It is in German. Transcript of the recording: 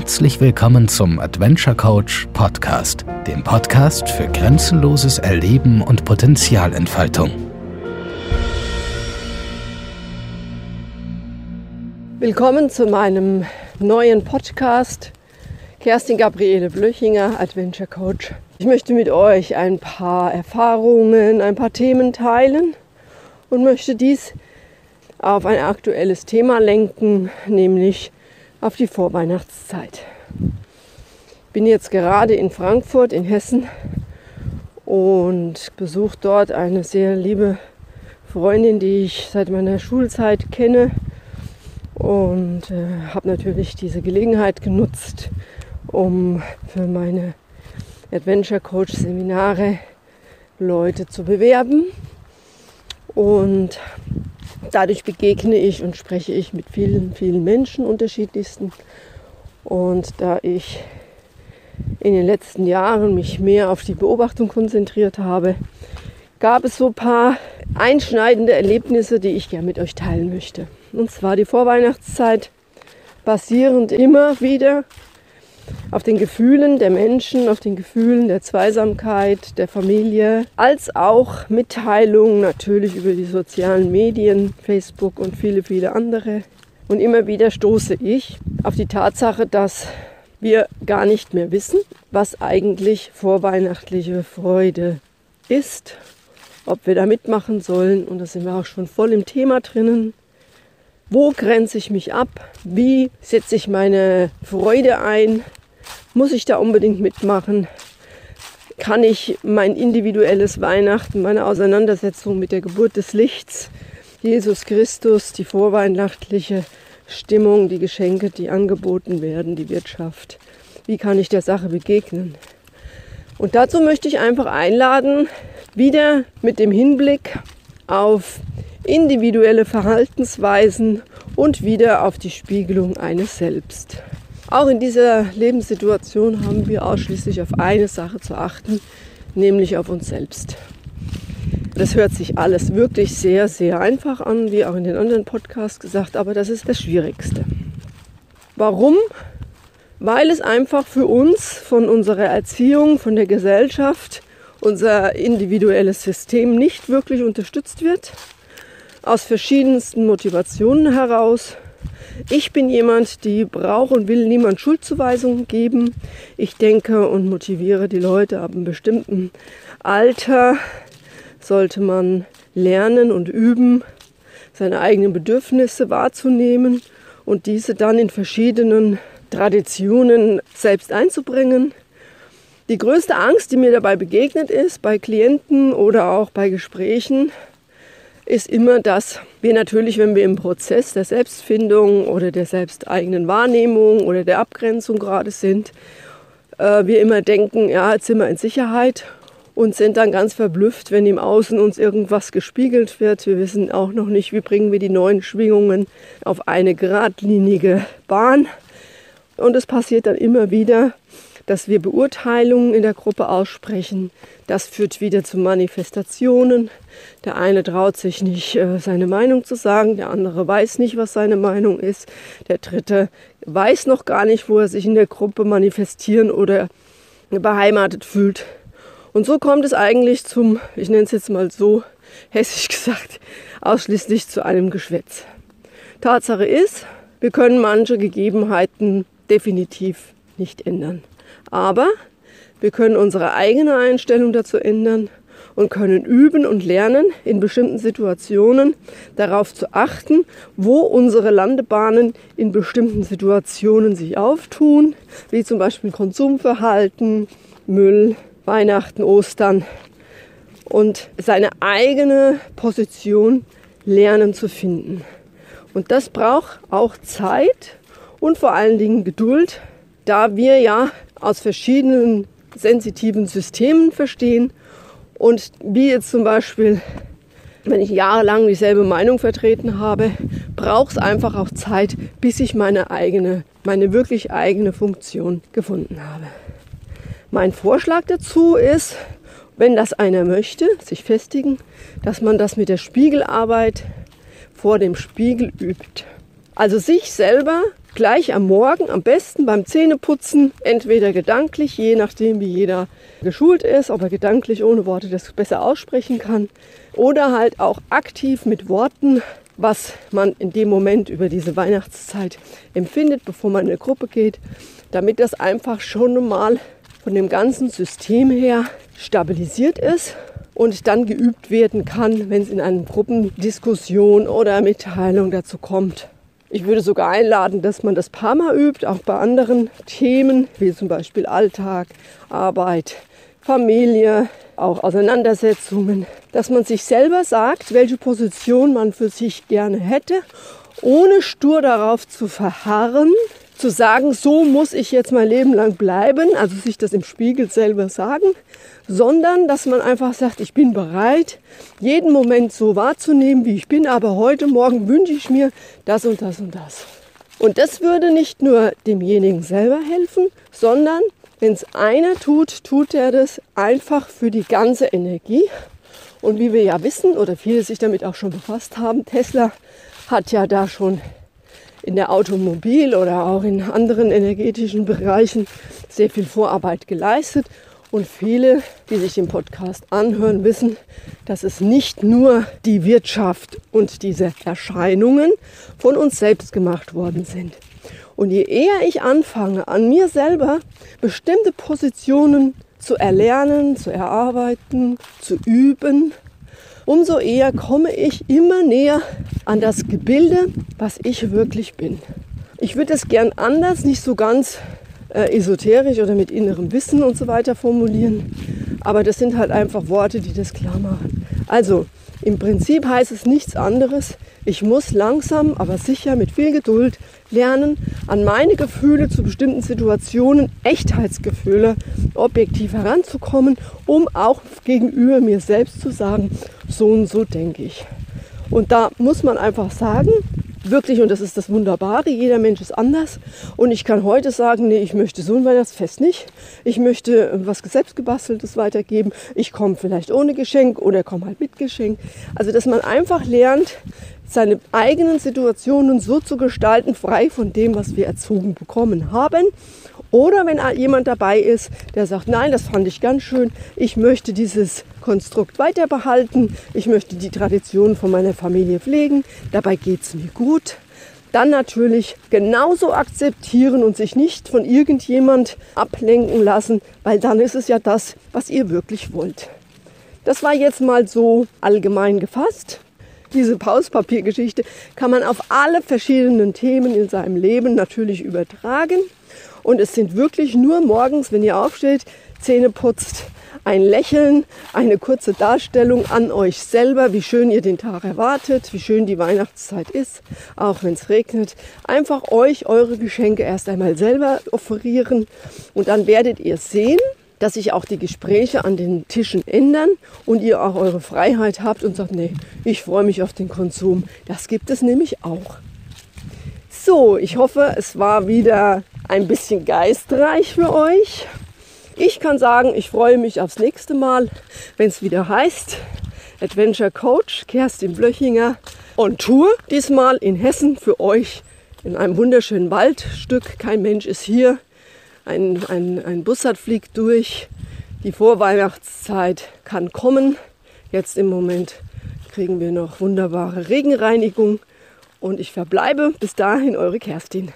Herzlich willkommen zum Adventure Coach Podcast, dem Podcast für grenzenloses Erleben und Potenzialentfaltung. Willkommen zu meinem neuen Podcast. Kerstin Gabriele Blöchinger, Adventure Coach. Ich möchte mit euch ein paar Erfahrungen, ein paar Themen teilen und möchte dies auf ein aktuelles Thema lenken, nämlich auf die Vorweihnachtszeit. Ich bin jetzt gerade in Frankfurt in Hessen und besuche dort eine sehr liebe Freundin, die ich seit meiner Schulzeit kenne und äh, habe natürlich diese Gelegenheit genutzt, um für meine Adventure Coach Seminare Leute zu bewerben. Und dadurch begegne ich und spreche ich mit vielen, vielen Menschen unterschiedlichsten. Und da ich in den letzten Jahren mich mehr auf die Beobachtung konzentriert habe, gab es so ein paar einschneidende Erlebnisse, die ich gerne mit euch teilen möchte. Und zwar die Vorweihnachtszeit, basierend immer wieder auf den Gefühlen der Menschen, auf den Gefühlen der Zweisamkeit, der Familie, als auch Mitteilungen natürlich über die sozialen Medien, Facebook und viele, viele andere. Und immer wieder stoße ich auf die Tatsache, dass wir gar nicht mehr wissen, was eigentlich vorweihnachtliche Freude ist, ob wir da mitmachen sollen. Und da sind wir auch schon voll im Thema drinnen. Wo grenze ich mich ab? Wie setze ich meine Freude ein? Muss ich da unbedingt mitmachen? Kann ich mein individuelles Weihnachten, meine Auseinandersetzung mit der Geburt des Lichts, Jesus Christus, die vorweihnachtliche Stimmung, die Geschenke, die angeboten werden, die Wirtschaft, wie kann ich der Sache begegnen? Und dazu möchte ich einfach einladen, wieder mit dem Hinblick auf individuelle Verhaltensweisen und wieder auf die Spiegelung eines Selbst. Auch in dieser Lebenssituation haben wir ausschließlich auf eine Sache zu achten, nämlich auf uns selbst. Das hört sich alles wirklich sehr, sehr einfach an, wie auch in den anderen Podcasts gesagt, aber das ist das Schwierigste. Warum? Weil es einfach für uns von unserer Erziehung, von der Gesellschaft, unser individuelles System nicht wirklich unterstützt wird. Aus verschiedensten Motivationen heraus. Ich bin jemand, die braucht und will niemand Schuldzuweisungen geben. Ich denke und motiviere die Leute ab einem bestimmten Alter sollte man lernen und üben, seine eigenen Bedürfnisse wahrzunehmen und diese dann in verschiedenen Traditionen selbst einzubringen. Die größte Angst, die mir dabei begegnet ist, bei Klienten oder auch bei Gesprächen, ist immer, dass wir natürlich, wenn wir im Prozess der Selbstfindung oder der selbsteigenen Wahrnehmung oder der Abgrenzung gerade sind, äh, wir immer denken, ja, jetzt sind wir in Sicherheit und sind dann ganz verblüfft, wenn im Außen uns irgendwas gespiegelt wird. Wir wissen auch noch nicht, wie bringen wir die neuen Schwingungen auf eine geradlinige Bahn. Und es passiert dann immer wieder, dass wir Beurteilungen in der Gruppe aussprechen. Das führt wieder zu Manifestationen. Der eine traut sich nicht, äh, seine Meinung zu sagen, der andere weiß nicht, was seine Meinung ist, der dritte weiß noch gar nicht, wo er sich in der Gruppe manifestieren oder beheimatet fühlt. Und so kommt es eigentlich zum, ich nenne es jetzt mal so, hessisch gesagt, ausschließlich zu einem Geschwätz. Tatsache ist, wir können manche Gegebenheiten definitiv nicht ändern. Aber wir können unsere eigene Einstellung dazu ändern und können üben und lernen, in bestimmten Situationen darauf zu achten, wo unsere Landebahnen in bestimmten Situationen sich auftun, wie zum Beispiel Konsumverhalten, Müll, Weihnachten, Ostern und seine eigene Position lernen zu finden. Und das braucht auch Zeit und vor allen Dingen Geduld, da wir ja aus verschiedenen sensitiven Systemen verstehen und wie jetzt zum Beispiel, wenn ich jahrelang dieselbe Meinung vertreten habe, braucht es einfach auch Zeit, bis ich meine eigene, meine wirklich eigene Funktion gefunden habe. Mein Vorschlag dazu ist, wenn das einer möchte, sich festigen, dass man das mit der Spiegelarbeit vor dem Spiegel übt. Also sich selber gleich am Morgen, am besten beim Zähneputzen, entweder gedanklich, je nachdem wie jeder geschult ist, ob er gedanklich ohne Worte das besser aussprechen kann, oder halt auch aktiv mit Worten, was man in dem Moment über diese Weihnachtszeit empfindet, bevor man in eine Gruppe geht, damit das einfach schon mal von dem ganzen System her stabilisiert ist und dann geübt werden kann, wenn es in einer Gruppendiskussion oder Mitteilung dazu kommt. Ich würde sogar einladen, dass man das paar Mal übt, auch bei anderen Themen, wie zum Beispiel Alltag, Arbeit, Familie, auch Auseinandersetzungen, dass man sich selber sagt, welche Position man für sich gerne hätte, ohne stur darauf zu verharren, zu sagen, so muss ich jetzt mein Leben lang bleiben, also sich das im Spiegel selber sagen, sondern dass man einfach sagt, ich bin bereit, jeden Moment so wahrzunehmen, wie ich bin, aber heute Morgen wünsche ich mir das und das und das. Und das würde nicht nur demjenigen selber helfen, sondern wenn es einer tut, tut er das einfach für die ganze Energie. Und wie wir ja wissen oder viele sich damit auch schon befasst haben, Tesla hat ja da schon in der Automobil- oder auch in anderen energetischen Bereichen sehr viel Vorarbeit geleistet. Und viele, die sich den Podcast anhören, wissen, dass es nicht nur die Wirtschaft und diese Erscheinungen von uns selbst gemacht worden sind. Und je eher ich anfange, an mir selber bestimmte Positionen zu erlernen, zu erarbeiten, zu üben, umso eher komme ich immer näher an das Gebilde, was ich wirklich bin. Ich würde es gern anders, nicht so ganz äh, esoterisch oder mit innerem Wissen und so weiter formulieren, aber das sind halt einfach Worte, die das klar machen. Also, im Prinzip heißt es nichts anderes. Ich muss langsam, aber sicher mit viel Geduld lernen, an meine Gefühle zu bestimmten Situationen, Echtheitsgefühle, objektiv heranzukommen, um auch gegenüber mir selbst zu sagen, so und so denke ich. Und da muss man einfach sagen, wirklich, und das ist das Wunderbare, jeder Mensch ist anders. Und ich kann heute sagen, nee, ich möchte so ein Weihnachtsfest nicht. Ich möchte was selbstgebasteltes weitergeben. Ich komme vielleicht ohne Geschenk oder komme halt mit Geschenk. Also, dass man einfach lernt, seine eigenen Situationen so zu gestalten, frei von dem, was wir erzogen bekommen haben. Oder wenn jemand dabei ist, der sagt, nein, das fand ich ganz schön, ich möchte dieses Konstrukt weiter behalten, ich möchte die Tradition von meiner Familie pflegen, dabei geht es mir gut. Dann natürlich genauso akzeptieren und sich nicht von irgendjemand ablenken lassen, weil dann ist es ja das, was ihr wirklich wollt. Das war jetzt mal so allgemein gefasst. Diese Pauspapiergeschichte kann man auf alle verschiedenen Themen in seinem Leben natürlich übertragen. Und es sind wirklich nur morgens, wenn ihr aufsteht, Zähne putzt, ein Lächeln, eine kurze Darstellung an euch selber, wie schön ihr den Tag erwartet, wie schön die Weihnachtszeit ist, auch wenn es regnet. Einfach euch eure Geschenke erst einmal selber offerieren und dann werdet ihr sehen, dass sich auch die Gespräche an den Tischen ändern und ihr auch eure Freiheit habt und sagt, nee, ich freue mich auf den Konsum. Das gibt es nämlich auch. So, ich hoffe, es war wieder ein bisschen geistreich für euch. Ich kann sagen, ich freue mich aufs nächste Mal, wenn es wieder heißt Adventure Coach Kerstin Blöchinger on Tour. Diesmal in Hessen für euch in einem wunderschönen Waldstück. Kein Mensch ist hier. Ein, ein, ein Bussard fliegt durch. Die Vorweihnachtszeit kann kommen. Jetzt im Moment kriegen wir noch wunderbare Regenreinigung. Und ich verbleibe bis dahin eure Kerstin.